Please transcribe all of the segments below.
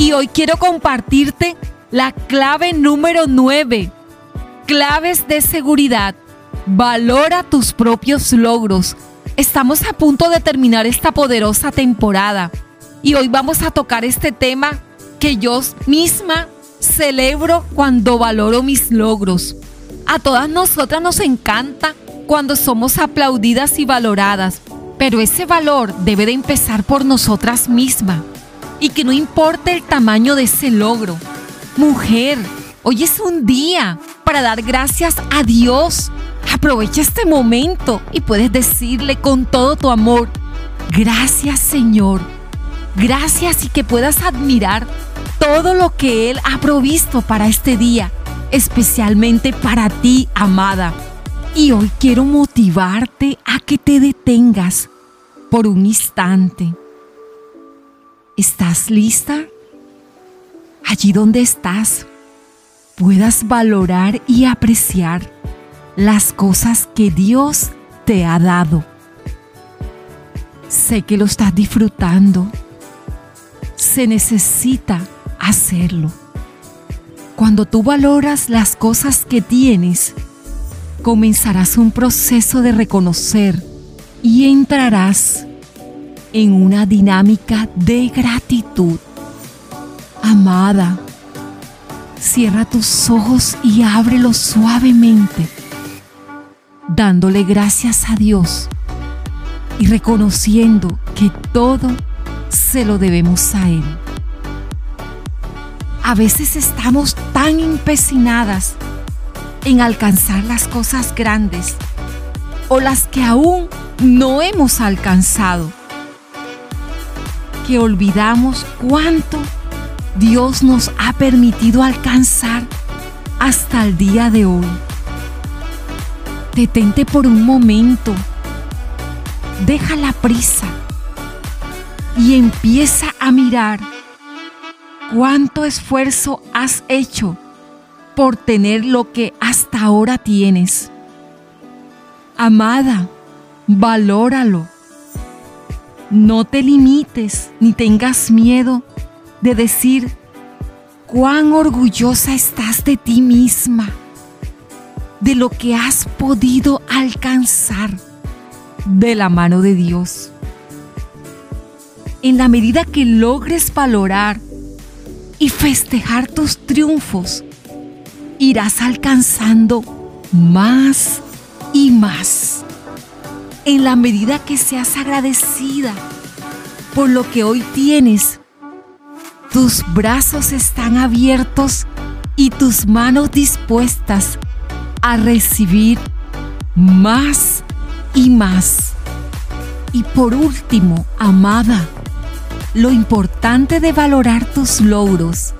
Y hoy quiero compartirte la clave número 9. Claves de seguridad. Valora tus propios logros. Estamos a punto de terminar esta poderosa temporada y hoy vamos a tocar este tema que yo misma celebro cuando valoro mis logros. A todas nosotras nos encanta cuando somos aplaudidas y valoradas, pero ese valor debe de empezar por nosotras mismas y que no importe el tamaño de ese logro. Mujer, hoy es un día para dar gracias a Dios. Aprovecha este momento y puedes decirle con todo tu amor, gracias Señor, gracias y que puedas admirar todo lo que Él ha provisto para este día, especialmente para ti, amada. Y hoy quiero motivarte a que te detengas por un instante. ¿Estás lista? Allí donde estás, puedas valorar y apreciar las cosas que Dios te ha dado. Sé que lo estás disfrutando. Se necesita hacerlo. Cuando tú valoras las cosas que tienes, comenzarás un proceso de reconocer y entrarás en una dinámica de gratitud. Amada, cierra tus ojos y ábrelos suavemente, dándole gracias a Dios y reconociendo que todo se lo debemos a Él. A veces estamos tan empecinadas en alcanzar las cosas grandes o las que aún no hemos alcanzado, que olvidamos cuánto Dios nos ha permitido alcanzar hasta el día de hoy. Detente por un momento, deja la prisa y empieza a mirar cuánto esfuerzo has hecho por tener lo que hasta ahora tienes. Amada, valóralo. No te limites ni tengas miedo de decir cuán orgullosa estás de ti misma, de lo que has podido alcanzar de la mano de Dios. En la medida que logres valorar y festejar tus triunfos, irás alcanzando más y más. En la medida que seas agradecida por lo que hoy tienes, tus brazos están abiertos y tus manos dispuestas a recibir más y más. Y por último, amada, lo importante de valorar tus logros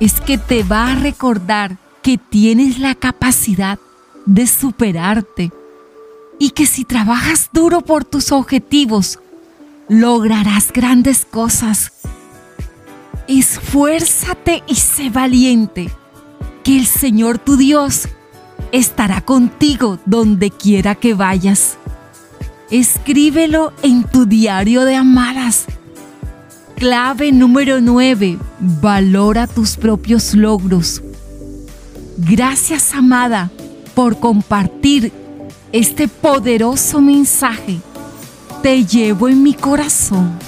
es que te va a recordar que tienes la capacidad de superarte y que si trabajas duro por tus objetivos, lograrás grandes cosas. Esfuérzate y sé valiente, que el Señor tu Dios estará contigo donde quiera que vayas. Escríbelo en tu diario de amadas Clave número 9. Valora tus propios logros. Gracias, amada, por compartir este poderoso mensaje. Te llevo en mi corazón.